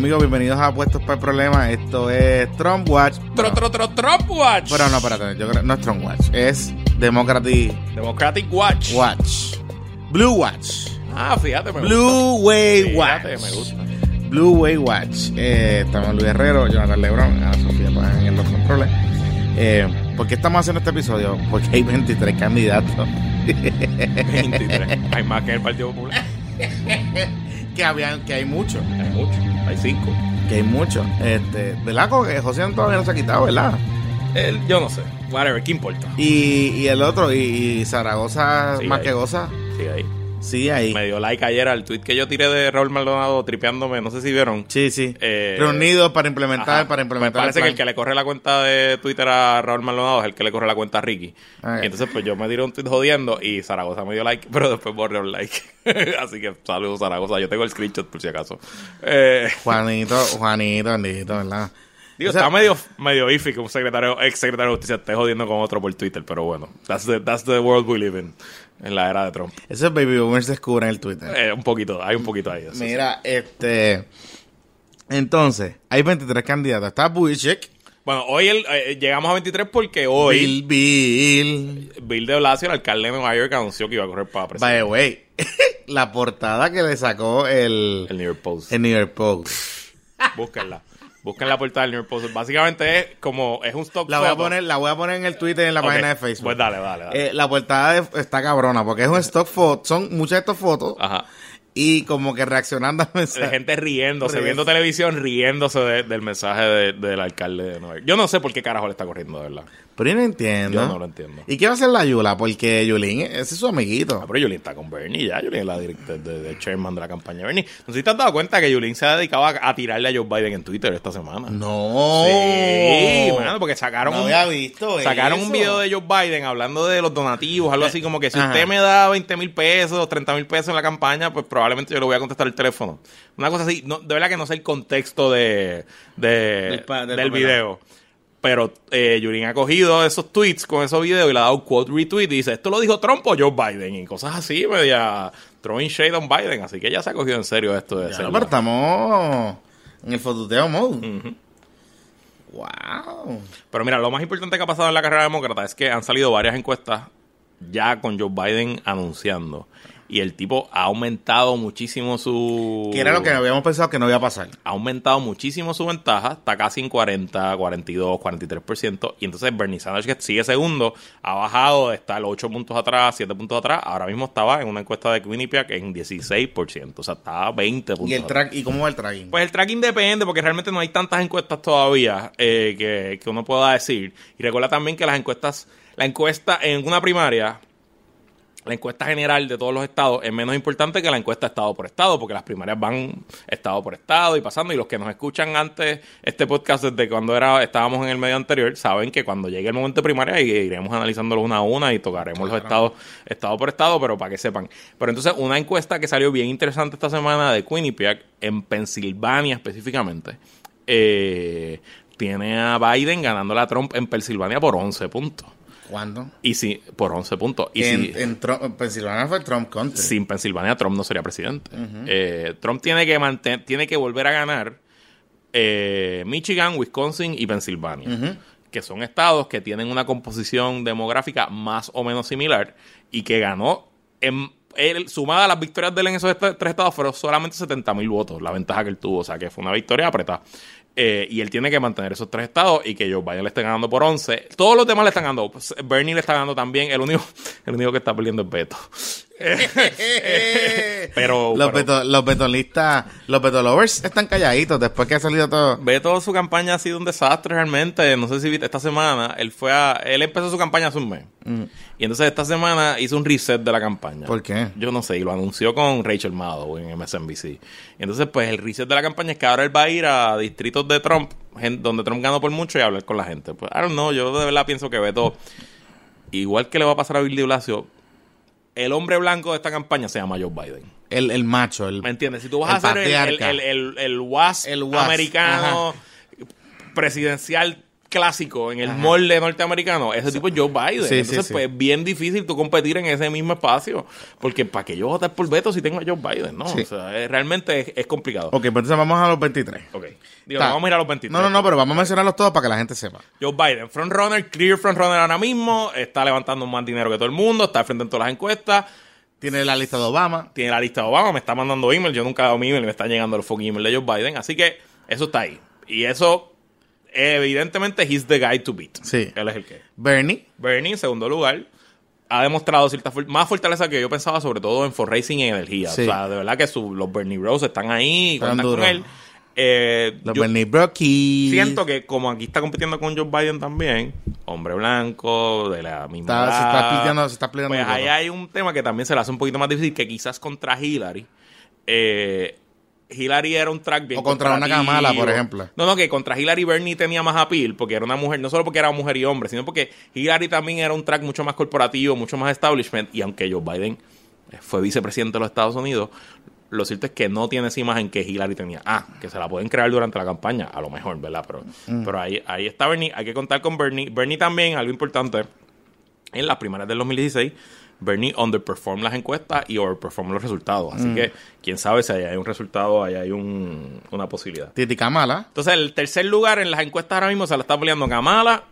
Amigos, bienvenidos a Puestos para el Problema. Esto es Trump Watch. Tro, tro, tro, Trump Watch. Pero no, espérate, yo creo no es Trump Watch, es Democratic Democratic Watch. Watch. Blue Watch. Ah, fíjate, me Blue Way gusta. Watch. Fíjate, me gusta. Blue Way Watch. Eh, estamos Luis Herrero, Jonathan Lebron, Ana Sofía en los controles. Eh, ¿Por qué estamos haciendo este episodio? Porque hay 23 candidatos 23. Hay más que el Partido Popular. que, habían, que hay muchos. Hay muchos. Hay cinco. Que hay muchos. Este, ¿Verdad? Como que José todavía no se ha quitado, ¿verdad? El, yo no sé. Whatever, ¿qué importa? Y, y el otro, y, y Zaragoza Sí, más ahí. que goza. Sigue ahí. Sí, ahí. Me dio like ayer al tweet que yo tiré de Raúl Maldonado tripeándome. No sé si vieron. Sí, sí. Eh, Reunidos para implementar, Ajá. para implementar. Me parece que el que le corre la cuenta de Twitter a Raúl Maldonado es el que le corre la cuenta a Ricky. Ah, Y entonces, pues yo me tiré un tweet jodiendo y Zaragoza me dio like, pero después borré un like. Así que saludos, Zaragoza. Yo tengo el screenshot por si acaso. Eh, Juanito, Juanito, bendito, ¿verdad? digo, O sea, está medio, medio iffy que un secretario, ex secretario de justicia esté jodiendo con otro por Twitter, pero bueno, that's the, that's the world we live in, en la era de Trump. Esos baby boomers se descubren en el Twitter. Eh, un poquito, hay un poquito ahí. eso sí. Mira, este. Entonces, hay 23 candidatos. Está Buttigieg, Bueno, hoy el- eh, llegamos a 23 porque hoy Bill, Bill. Bill de Blasio, el alcalde de Nueva York, anunció que iba a correr para By presidente. the way, la portada que le sacó el, El New York Post. el New York Post. Búsquenla. Busquen la portada del New York Post. Básicamente es como, es un stock La voy a photo. poner, la voy a poner en el Twitter y en la página de Facebook. Pues dale, dale, dale. Eh, la portada de- está cabrona porque es un stock photo. Son muchas de estas fotos Ajá. y como que reaccionando al De mensaje. gente riéndose, viendo televisión, riéndose de- del mensaje de- del alcalde de Nueva York. Yo no sé por qué carajo le está corriendo, de verdad. Pero yo no entiendo. Yo no lo entiendo. ¿Y qué va a hacer la Yula? Porque Yulín, ese es su amiguito. Ah, pero Yulín está con Bernie ya. Yulín es la directora de, de chairman de la campaña de Bernie. No sé si te has dado cuenta que Yulín se ha dedicado a, a tirarle a Joe Biden en Twitter esta semana. No. Sí, mano, porque sacaron No un, había visto sacaron eso. un video de Joe Biden hablando de los donativos, algo así como que si Ajá. usted me da 20 mil pesos, 30 mil pesos en la campaña, pues probablemente yo le voy a contestar el teléfono. Una cosa así, no, de verdad que no sé el contexto de, de- Del video. Pero eh, Yurin ha cogido esos tweets con esos videos y le ha dado un quote retweet y dice, esto lo dijo Trump o Joe Biden y cosas así, media throwing shade on Biden. Así que ya se ha cogido en serio esto de ser estamos en el fototeo mode. Wow. Pero mira, lo más importante que ha pasado en la carrera demócrata es que han salido varias encuestas ya con Joe Biden anunciando. Y el tipo ha aumentado muchísimo su... Que era lo que habíamos pensado que no iba a pasar. Ha aumentado muchísimo su ventaja, está casi en 40, 42, 43%. Y entonces Bernie Sanders, que sigue segundo, ha bajado de estar 8 puntos atrás, 7 puntos atrás. Ahora mismo estaba en una encuesta de Quinnipiac en 16%. O sea, estaba 20 puntos ¿Y, el atrás. track, ¿Y cómo va el tracking? Pues el tracking depende porque realmente no hay tantas encuestas todavía eh, que, que uno pueda decir. Y recuerda también que las encuestas, la encuesta en una primaria, la encuesta general de todos los estados es menos importante que la encuesta estado por estado, porque las primarias van estado por estado y pasando. Y los que nos escuchan antes este podcast desde cuando era estábamos en el medio anterior, saben que cuando llegue el momento de primaria iremos analizándolos una a una y tocaremos los estados estado por estado, pero para que sepan. Pero entonces una encuesta que salió bien interesante esta semana de Quinnipiac en Pensilvania específicamente. eh, tiene a Biden ganándole a Trump en Pensilvania por 11 puntos. ¿Cuándo? Y si, por 11 puntos. Y en, si, en, Trump- Pensilvania fue Trump Country. sin Pensilvania Trump no sería presidente. Eh, Trump tiene que mantener, tiene que volver a ganar eh, Michigan, Wisconsin y Pensilvania, que son estados que tienen una composición demográfica más o menos similar y que ganó en él, sumada a las victorias de él en esos est- tres estados fueron solamente 70 mil votos, la ventaja que él tuvo, o sea que fue una victoria apretada. Eh, y él tiene que mantener esos tres estados y que Joe Biden le esté ganando por 11. Todos los demás le están ganando. Pues, Bernie le está ganando también. El único, el único que está perdiendo es Beto. Pero, los, beto- los betolistas, los betolovers están calladitos después que ha salido todo. Beto su campaña ha sido un desastre realmente. No sé si viste esta semana. Él fue a, él empezó su campaña hace un mes. Y entonces esta semana hizo un reset de la campaña. Mm. ¿Por qué? Yo no sé, y lo anunció con Rachel Maddow en MSNBC. Y entonces, pues el reset de la campaña es que ahora él va a ir a distritos de Trump, donde Trump ganó por mucho, y hablar con la gente. Pues, I don't know, yo de verdad pienso que Beto, igual que le va a pasar a Bill de Blasio, el hombre blanco de esta campaña se llama Joe Biden. El, el macho, el, ¿Me entiendes? Si tú vas El a ser el, el, WASP El WASP, americano presidencial clásico en el molde norteamericano, ese tipo es Joe Biden. Sí, Entonces, sí. pues es bien difícil tú competir en ese mismo espacio. Porque para que yo vote por veto si tengo a Joe Biden, ¿no? O sea, es- realmente es, es complicado. Ok, pues entonces vamos a los 23. Ok. Digo, vamos a ir a los 23. No, no, no, pero vamos a mencionarlos todos para que la gente sepa. Joe Biden, frontrunner, clear frontrunner ahora mismo, está levantando más dinero que todo el mundo, está frente en todas las encuestas, Tiene la lista de Obama. tiene la lista de Obama, me está mandando email, yo nunca he dado mi email y me están llegando los fucking emails de Joe Biden, así que eso está ahí. Y eso, evidentemente, he's the guy to beat. Sí. Él es el que. Bernie. Bernie, en segundo lugar, ha demostrado cierta más fortaleza que yo pensaba, sobre todo en for racing y energía. Sí. O sea, de verdad que su- los Bernie Bros están ahí, Están cuentan con él. Eh, Los Bernie Brockies. Siento que como aquí está compitiendo con Joe Biden también, hombre blanco, de la misma Está- se está peleando- se está Pues ahí hay un tema que también se le hace un poquito más difícil, que quizás contra Hillary. Eh, Hillary era un track bien O contra una. Kamala, por ejemplo. No, no, que contra Hillary Bernie tenía más appeal, porque era una mujer, no solo porque era mujer y hombre, sino porque Hillary también era un track mucho más corporativo, mucho más establishment, y aunque Joe Biden eh, fue vicepresidente de los Estados Unidos, lo cierto es que no tiene esa imagen que Hillary tenía. Ah, que se la pueden crear durante la campaña, a lo mejor, ¿verdad? Pero, Mm. pero ahí, ahí está Bernie, hay que contar con Bernie. Bernie también, algo importante, en las primarias del 2016, Bernie underperform las encuestas y overperform los resultados. Mm. Así que, quién sabe si ahí hay un resultado, ahí hay un, una posibilidad. Titi Kamala. Entonces, el tercer lugar en las encuestas ahora mismo se la está peleando Kamala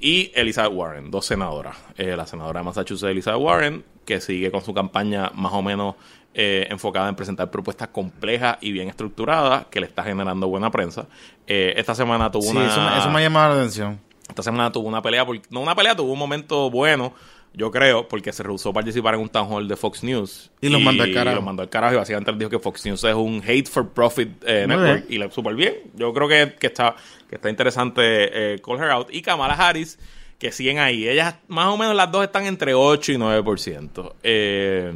y Elizabeth Warren, dos senadoras. Eh, la senadora de Massachusetts, Elizabeth Warren, que sigue con su campaña más o menos eh, enfocada en presentar propuestas complejas y bien estructuradas, que le está generando buena prensa. Eh, esta semana tuvo Sí, una... eso, me- eso me ha llamado la atención. Esta semana tuvo una pelea, por- no una pelea, tuvo un momento bueno, yo creo, porque se rehusó a participar en un town hall de Fox News. Y los mandó al carajo. Y los mandó al carajo y básicamente dijo que Fox News es un hate for profit eh, network. Y le súper bien. Yo creo que, que está, que está interesante eh, call her out. Y Kamala Harris, que siguen ahí. Ellas, más o menos las dos están entre 8 y 9%. Eh,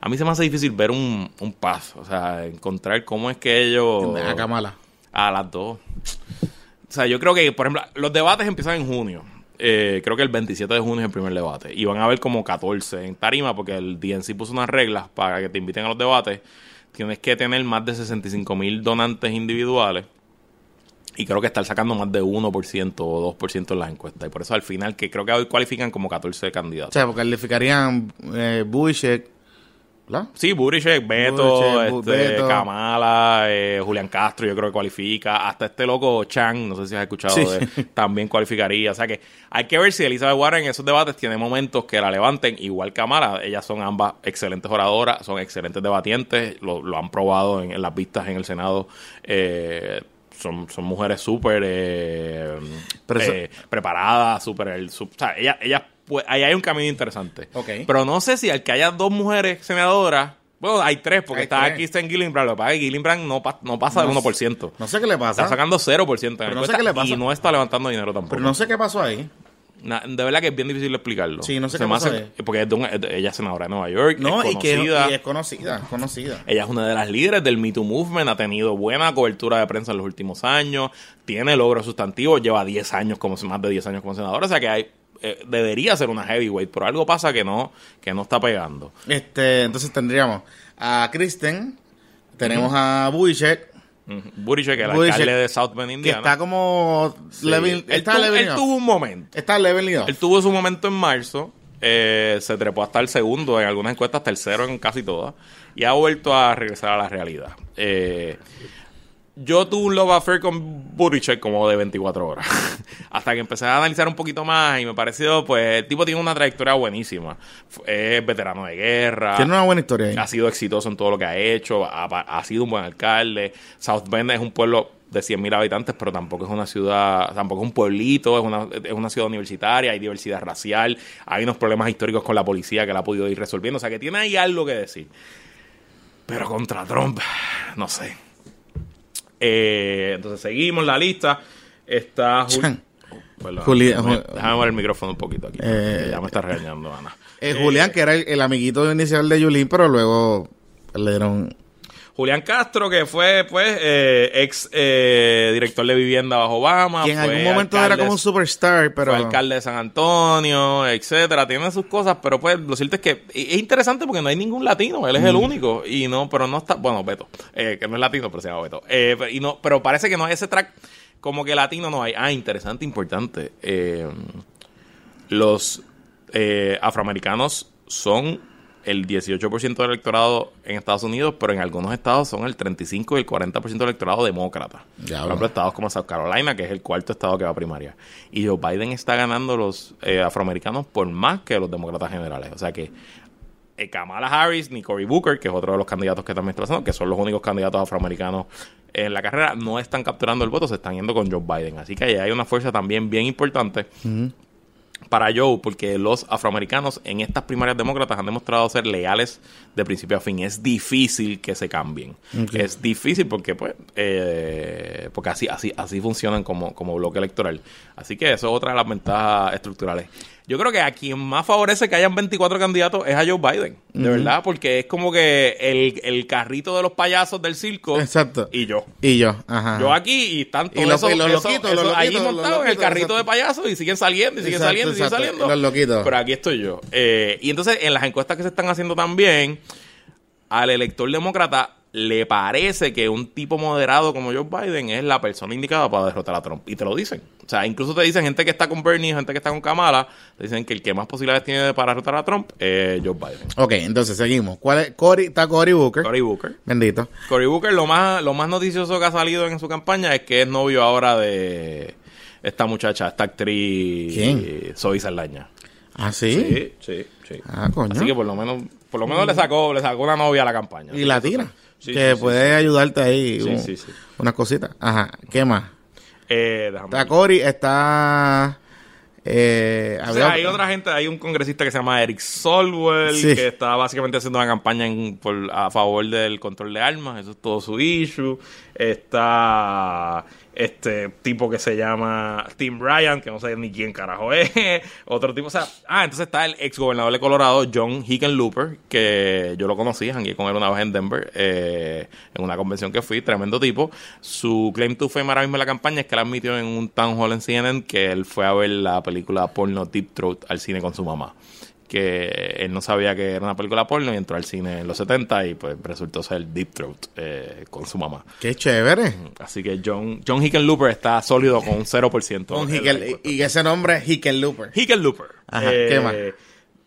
a mí se me hace difícil ver un, un path. O sea, encontrar cómo es que ellos... A Kamala. A las dos. O sea, yo creo que, por ejemplo, los debates empiezan en junio. Eh, creo que el 27 de junio es el primer debate. Y van a haber como 14 en tarima porque el DNC puso unas reglas para que te inviten a los debates. Tienes que tener más de 65 mil donantes individuales. Y creo que estar sacando más de 1% o 2% en las encuestas. Y por eso al final, que creo que hoy cualifican como 14 O candidatos. sea, porque calificarían eh, Buttigieg, Sí, Buttigieg, Beto, este, Beto. Kamala, eh, Julián Castro, yo creo que cualifica. Hasta este loco Chang, no sé si has escuchado, Sí. de también cualificaría. O sea que hay que ver si Elizabeth Warren en esos debates tiene momentos que la levanten, igual Kamala. Ellas son ambas excelentes oradoras, son excelentes debatientes, lo, lo han probado en, en las vistas en el Senado. Eh, son, son mujeres súper eh, eh, preparadas, súper... el- O sea, ellas, ellas, pues, ahí hay un camino interesante. Pero no sé si al que haya dos mujeres senadoras. Bueno, hay tres, porque Hay está tres. aquí Kristen Gillibrand. Lo que pasa es que Gillibrand no, pa- no pasa del No 1%. No sé qué le pasa. Está sacando 0% en la Pero no sé qué le pasa. y no está levantando dinero tampoco. Pero no sé qué pasó ahí. Na- de verdad que es bien difícil explicarlo. Sí, no sé Se qué hace- ahí. Porque es de un- es de- ella es senadora de Nueva York, No, es y que conocida. y es conocida, es conocida. Ella es una de las líderes del Me Too Movement, ha tenido buena cobertura de prensa en los últimos años, tiene logros sustantivos, lleva 10 años como más de 10 años como senadora, o sea que hay, eh, debería ser una heavyweight, pero algo pasa que no que no está pegando. Este, entonces tendríamos a Kristen, tenemos a Buttigieg, Ujú. Buttigieg, el alcalde de South Bend, que Indiana. está como Sí. level, él, está tuvo, level él up. tuvo un momento. Está level up. Él tuvo su momento en marzo. eh, se trepó hasta el segundo en algunas encuestas, tercero en casi todas. Y ha vuelto a regresar a la realidad. Eh, yo tuve un love affair con Buttigieg como de 24 horas. Hasta que empecé a analizar un poquito más y me pareció, pues, el tipo tiene una trayectoria buenísima. Es veterano de guerra. Tiene una buena historia ahí. Ha sido exitoso en todo lo que ha hecho, ha, ha sido un buen alcalde. South Bend es un pueblo de 100.000 habitantes, pero tampoco es una ciudad, tampoco es un pueblito, es una, es una ciudad universitaria, hay diversidad racial, hay unos problemas históricos con la policía que la ha podido ir resolviendo, o sea que tiene ahí algo que decir. Pero contra Trump, no sé. Eh, entonces seguimos la lista. Está Jul- Julia- déjame, déjame mover el micrófono un poquito aquí. Eh, ya me está regañando, Ana. Eh, Julián, que era el, el amiguito inicial de Yulín, pero luego le dieron... Julián Castro, que fue pues eh, ex eh, director de vivienda bajo Obama. que en algún momento era como un superstar, pero... Fue alcalde de San Antonio, etcétera. Tiene sus cosas, pero pues lo cierto es que es interesante porque no hay ningún latino. Él es Mm. el único. Y no, pero no está. Bueno, Beto, eh, que no es latino, pero se llama Beto. Pero- y no, pero parece que no hay ese track como que latino no hay. Ah, interesante, importante. Los afroamericanos son el 18% del electorado en Estados Unidos, pero en algunos estados son el 35 y el 40% del electorado demócrata. Ya, Por ejemplo, estados como South Carolina, que es el cuarto estado que va a primaria. Y Joe Biden está ganando los eh, afroamericanos por más que los demócratas generales. O sea que eh, Kamala Harris ni Cory Booker, que es otro de los candidatos que también está pasando, que son los únicos candidatos afroamericanos en la carrera, no están capturando el voto, se están yendo con Joe Biden. Así que ahí hay una fuerza también bien importante para Joe, porque los afroamericanos en estas primarias demócratas han demostrado ser leales de principio a fin. Es difícil que se cambien. Es difícil porque, pues, eh, porque así, así, así funcionan como, como bloque electoral. Así que eso es otra de las ventajas estructurales. Yo creo que a quien más favorece que hayan 24 candidatos es a Joe Biden, de verdad, porque es como que el, el carrito de los payasos del circo Exacto. y yo. Y yo, ajá. Yo aquí y están todos Y los- esos, y los esos- loquitos, esos los allí loquitos, los montados en el carrito exacto. de payasos y siguen saliendo y siguen Exacto, saliendo y siguen exacto. saliendo. Los loquitos. Pero aquí estoy yo. Eh, y entonces en las encuestas que se están haciendo también, al elector demócrata le parece que un tipo moderado como Joe Biden es la persona indicada para derrotar a Trump. Y te lo dicen. O sea, incluso te dicen gente que está con Bernie, gente que está con Kamala, te dicen que el que más posibilidades tiene para derrotar a Trump es Joe Biden. Ok, entonces seguimos. ¿Cuál es? Cory, está Cory Booker. Cory Booker. Bendito. Cory Booker, lo más, lo más noticioso que ha salido en su campaña es que es novio ahora de esta muchacha, esta actriz ¿Quién? Zoe Saldaña. Ah, sí. sí, sí. Ah, coño. Así que por lo menos, por lo menos le sacó, le sacó una novia a la campaña. y la tira. Sí, que sí, sí, puede ayudarte ahí. Sí, un- sí, sí. Unas cositas. Ajá. ¿Qué más? Eh, déjame Está. Cory, está. Eh, O sea, hay otra gente, hay un congresista que se llama Eric Solwell, Sí. que está básicamente haciendo una campaña en- por- a favor del control de armas, eso es todo su issue. Está este tipo que se llama Tim Ryan, que no sé ni quién carajo es. Otro tipo, o sea, ah, entonces está el ex gobernador de Colorado, John Hickenlooper, que yo lo conocí, jangué con él una vez en Denver, eh, en una convención que fui, tremendo tipo. Su claim to fame ahora mismo en la campaña es que él admitió en un town hall en CNN que él fue a ver la película porno Deep Throat al cine con su mamá. Que él no sabía que era una película porno y entró al cine en los 70 y pues resultó ser Deep Throat eh, con su mamá. Qué chévere. Así que John, John Hickenlooper está sólido con un 0%. Con Hickel- y ese nombre es Hickenlooper. Hickenlooper. Ajá, ¿qué más?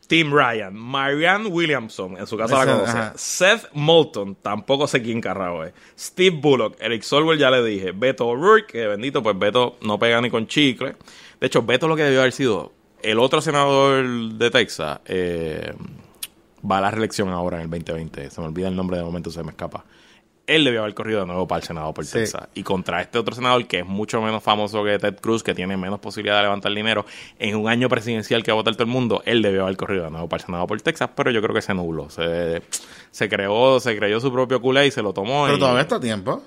Tim Ryan, Marianne Williamson, en su casa la conoce. ajá. Seth Moulton, tampoco sé quién carrao es. Steve Bullock, Eric Solwell ya le dije. Beto O'Rourke, que bendito, pues Beto no pega ni con chicle. De hecho, Beto lo que debió haber sido el otro senador de Texas. eh, va a la reelección ahora en el 2020. Se me olvida el nombre de momento, se me escapa. Él debió haber corrido de nuevo para el Senado por Sí. Texas. Y contra este otro senador que es mucho menos famoso que Ted Cruz, que tiene menos posibilidad de levantar dinero en un año presidencial que va a votar todo el mundo, él debió haber corrido de nuevo para el Senado por Texas, pero yo creo que se nubló. Se, se creó, se creyó su propio culé y se lo tomó. Pero y- todavía está a tiempo.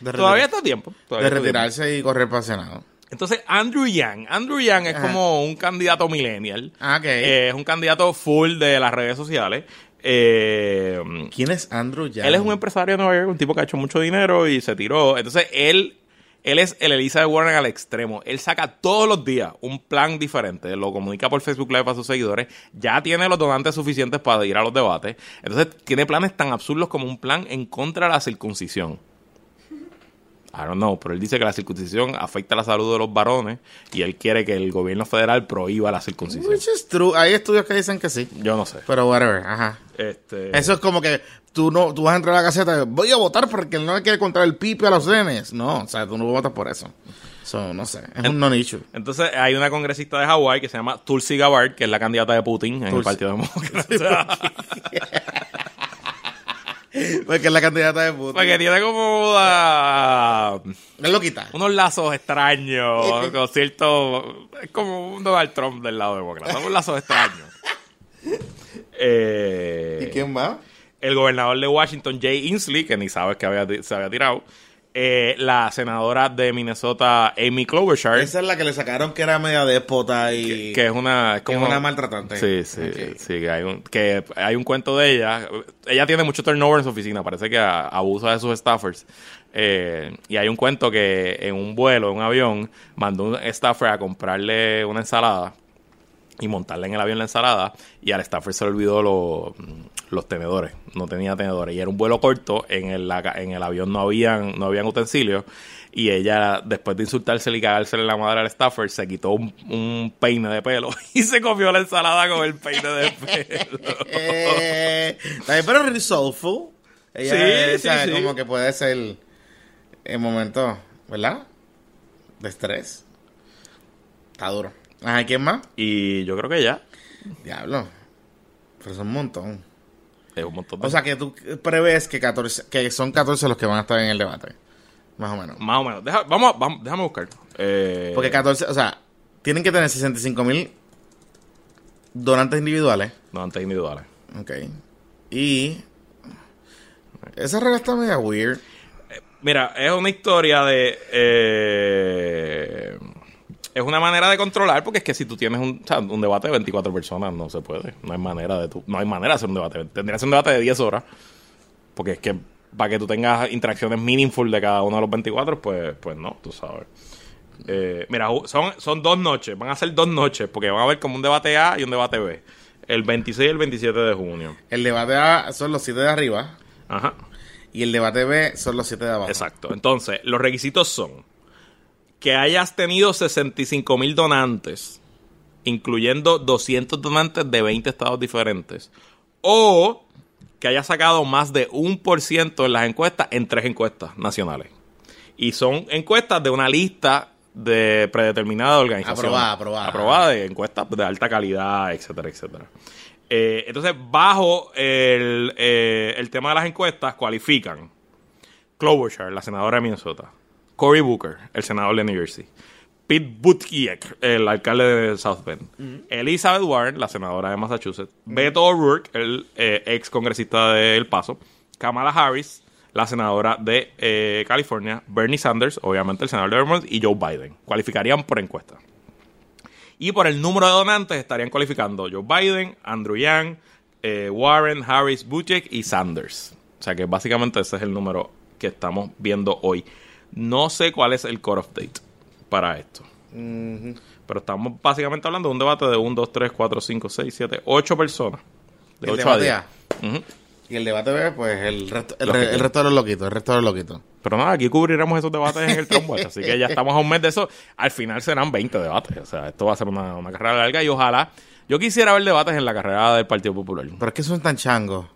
De Todavía está a tiempo. De todavía tiempo. retirarse y correr para el Senado. Entonces, Andrew Yang. Andrew Yang es Ajá. como un candidato millennial. Ah, ok. Eh, es un candidato full de las redes sociales. Eh, ¿Quién es Andrew Yang? él es un empresario de Nueva York, un tipo que ha hecho mucho dinero y se tiró. Entonces, él, él es el Elizabeth Warren al extremo. Él saca todos los días un plan diferente, lo comunica por Facebook Live a sus seguidores, ya tiene los donantes suficientes para ir a los debates. Entonces, tiene planes tan absurdos como un plan en contra de la circuncisión. I don't know, pero él dice que la circuncisión afecta la salud de los varones y él quiere que el gobierno federal prohíba la circuncisión. Which is true. Hay estudios que dicen que sí. Yo no sé. Pero whatever, ajá. Este, Eso es como que tú no tú vas a entrar a la caseta voy a votar porque él no le quiere contar el pipe a los nenes. No, o sea, tú no votas por eso. So, no sé, es un non-issue. Entonces hay una congresista de Hawái que se llama Tulsi Gabbard, que es la candidata de Putin en el. Partido Demócrata. Porque es la candidata de puta. Porque tiene como ah, Él lo quita. unos lazos extraños, con cierto... Es como un Donald Trump del lado demócrata, unos lazos extraños. Eh, ¿Y quién va? el gobernador de Washington, Jay Inslee, que ni sabes que había, se había tirado, eh, la senadora de Minnesota, Amy Klobuchar, Esa es la que le sacaron que era media déspota y que es una... que es una maltratante. Sí, sí, Ok. sí, que hay, un, que hay un cuento de ella. Ella tiene mucho turnover en su oficina, parece que a- abusa de sus staffers. Eh, y hay un cuento que en un vuelo, en un avión, mandó un staffer a comprarle una ensalada y montarle en el avión la ensalada. Y al Stafford se le olvidó lo- los tenedores. No tenía tenedores. Y era un vuelo corto. En el, la- en el avión no habían, no habían utensilios. Y ella, después de insultársele y cagársele la madre al Stafford, se quitó un, un peine de pelo y se comió la ensalada con el peine de pelo. Eh, pero soulful. Ella, Sí, eh, sí, sí. como que puede ser el momento, ¿verdad? De estrés. Está duro. Ajá, ¿quién más? Y yo creo que ya. Diablo. Pero son un montón. Es un montón de O sea, que tú prevés que 14, que son 14 los que van a estar en el debate. Más o menos. Más o menos. Deja- vamos, vamos, déjame buscar. Eh, Porque 14, o sea, tienen que tener 65 mil donantes individuales. Donantes individuales. Ok. Y. Esa regla está media weird. Mira, es una historia de. eh, es una manera de controlar, porque es que si tú tienes un, o sea, un debate de 24 personas, no se puede. No hay manera de tu, no hay manera de hacer un debate. Tendría que ser un debate de 10 horas. Porque es que para que tú tengas interacciones meaningful de cada uno de los 24, pues, pues no, tú sabes. Eh, mira, son, son dos noches, van a ser dos noches, porque van a haber como un debate A y un debate B. El 26 y el 27 de junio. El debate A son los 7 de arriba. Ajá. Y el debate B son los 7 de abajo. Exacto. Entonces, los requisitos son que hayas tenido 65 mil donantes, incluyendo 200 donantes de 20 estados diferentes, o que hayas sacado más de un por ciento en las encuestas en tres encuestas nacionales. Y son encuestas de una lista de predeterminada de organización. Aprobada, aprobada. Aprobada de encuestas de alta calidad, etcétera, etcétera. Eh, entonces, bajo el, eh, el tema de las encuestas, cualifican Klobuchar, la senadora de Minnesota. Cory Booker, el senador de New Jersey. Pete Buttigieg, el alcalde de South Bend. Elizabeth Warren, la senadora de Massachusetts. Beto O'Rourke, el eh, ex congresista de El Paso. Kamala Harris, la senadora de eh, California. Bernie Sanders, obviamente el senador de Vermont. Y Joe Biden. Cualificarían por encuesta. Y por el número de donantes estarían cualificando Joe Biden, Andrew Yang, eh, Warren, Harris, Buttigieg y Sanders. O sea que básicamente ese es el número que estamos viendo hoy. No sé cuál es el cut-off date para esto. Pero estamos básicamente hablando de un debate de 1, 2, 3, 4, 5, 6, 7, 8 personas. De El 8 a debate 10. A. Ujú. Y el debate B, pues el resto, el, re- que- el resto de los loquitos. El resto de los loquitos. Pero nada, aquí cubriremos esos debates en el Watch, así que ya estamos a un mes de eso. Al final serán 20 debates. O sea, esto va a ser una, una carrera larga y ojalá. Yo quisiera ver debates en la carrera del Partido Popular. ¿Por qué son tan changos?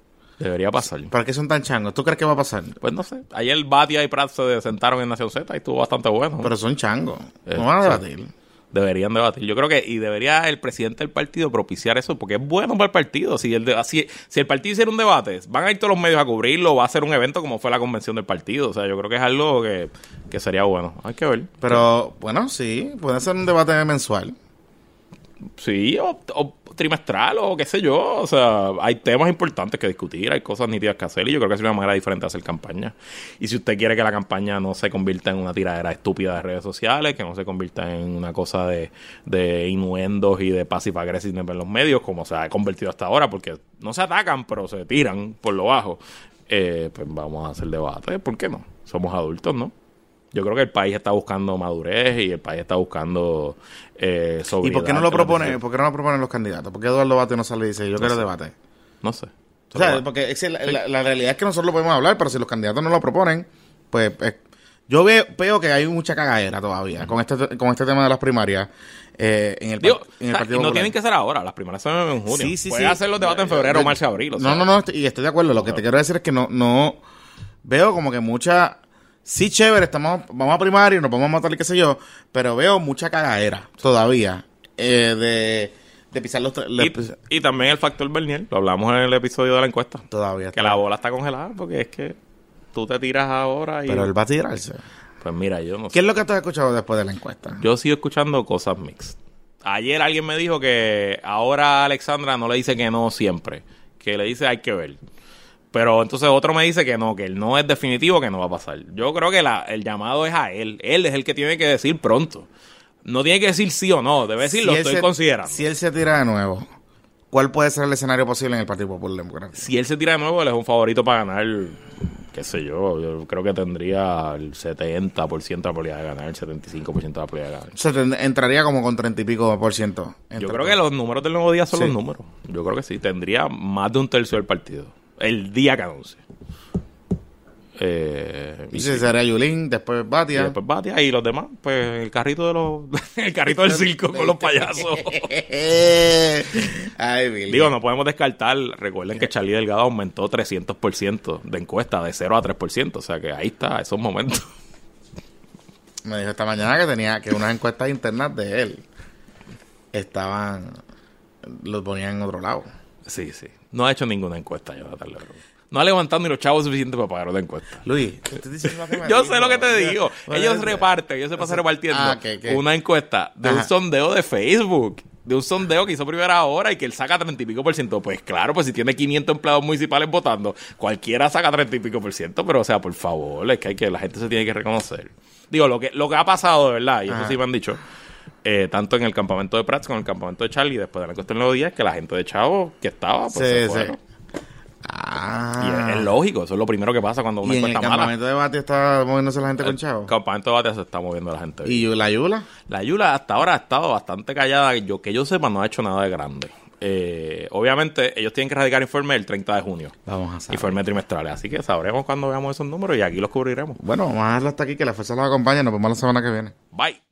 Debería pasar. ¿Por qué son tan changos? ¿Tú crees que va a pasar? Pues no sé. Ayer Batia y Pratt se sentaron en Nación Z y estuvo bastante bueno. Pero son changos. Eh, No van a debatir. Deberían debatir. Yo creo que, y debería el presidente del partido propiciar eso, porque es bueno para el partido. Si el, si el partido hiciera un debate, van a ir todos los medios a cubrirlo, va a ser un evento como fue la convención del partido. O sea, yo creo que es algo que, que sería bueno. Hay que ver. Pero, bueno, sí. Puede ser un debate mensual. Sí, o, trimestral, o qué sé yo. O sea, hay temas importantes que discutir, hay cosas nítidas que hacer, y yo creo que es una manera diferente de hacer campaña. Y si usted quiere que la campaña no se convierta en una tiradera estúpida de redes sociales, que no se convierta en una cosa de, de innuendos y de passive aggressiveness en los medios, como se ha convertido hasta ahora, porque no se atacan, pero se tiran por lo bajo, eh, pues vamos a hacer debate. ¿Por qué no? Somos adultos, ¿no? Yo creo que el país está buscando madurez y el país está buscando eh, ¿Y sobriedad. por qué no lo decisiones. ¿Por qué no lo proponen los candidatos? ¿Por qué Eduardo Bate no sale y dice, yo quiero sé. debate? No sé. O sea, porque es la, la- la realidad es que nosotros lo podemos hablar, pero si los candidatos no lo proponen, pues eh, yo veo, veo que hay mucha cagadera todavía con este con este tema de las primarias eh, en el, par- Digo, en el o sea, Partido y no Popular. tienen que ser ahora, las primeras son en junio. Sí, sí, Puede sí. hacer los debates en febrero, marzo, abril. o no, sea. no, no, y estoy de acuerdo. Lo que te quiero decir es que no, no veo como que mucha, sí chévere, estamos, vamos a primaria, nos vamos a matar y qué sé yo, pero veo mucha cagadera todavía eh, de, de pisar los, Y, y también el factor Bernier, lo hablamos en el episodio de la encuesta. todavía. Que la bola está congelada porque es que tú te tiras ahora y... pero él va a tirarse. Pues mira, yo no sé. ¿Qué es lo que tú has escuchado después de la encuesta? Yo sigo escuchando cosas mixed. Ayer alguien me dijo que ahora Alexandra no le dice que no siempre, que le dice hay que ver. Pero entonces otro me dice que no, que el no es definitivo, que no va a pasar. Yo creo que la- el llamado es a él. Él es el que tiene que decir pronto. No tiene que decir sí o no, debe decir lo él estoy se- considerando. Si él se tira de nuevo, ¿cuál puede ser el escánario posible en el Partido Popular Democrático? si él se tira de nuevo, él es un favorito para ganar qué sé yo, yo creo que tendría el 70% de la probabilidad de ganar, el 75% de la probabilidad de ganar. Entraría como con 30 y pico por ciento. Yo creo que los números del nuevo día son Sí. los números. Yo creo que sí, tendría más de un tercio del partido. El día que anuncie. Eh, y Y si sería Yulín, después Y Batia. después Batia y los demás, pues el carrito de los el carrito del circo con los payasos. Ay. Digo, no podemos descartar, recuerden que Charlie Delgado aumentó 300% de encuesta de 0 a 3%, o sea que ahí está, esos momentos. Me dijo esta mañana que tenía que unas encuestas internas de él estaban. Los ponían en otro lado. Sí, sí. No ha hecho ninguna encuesta, Jonathan Lebron. No ha levantado ni los chavos suficientes para pagar una encuesta. Luis, ¿qué estás diciendo que me Yo sé lo que te digo. Bueno, Ellos reparten, ellos se pasan repartiendo Ah, una encuesta de un sondeo de Facebook. De un sondeo que hizo primera hora y que él saca 30 y pico por ciento. Pues claro, pues si tiene 500 empleados municipales votando, cualquiera saca 30 y pico por ciento. Pero, o sea, por favor, es que, hay que la gente se tiene que reconocer. Digo, lo que, lo que ha pasado de verdad, y eso sí me han dicho, eh, tanto en el campamento de Prats como en el campamento de Charlie, después de la encuesta en los días, que la gente de Chavo que estaba, pues Sí, se sí. Ah. Y es, es lógico, eso es lo primero que pasa cuando una el encuesta mala. campamento de Batia está moviéndose la gente con El chavo. campamento de Batia se está moviendo la gente. ¿Y la Yula? La Yula hasta ahora ha estado bastante callada. Yo, que yo sepa, no ha hecho nada de grande. Eh, obviamente, ellos tienen que radicar informe el 30 de junio. Vamos a saber. Informes trimestrales. Así que sabremos cuando veamos esos números y aquí los cubriremos. Bueno, vamos a dejarlo hasta aquí, que la fuerza los acompañe. Nos vemos la semana que viene. Bye.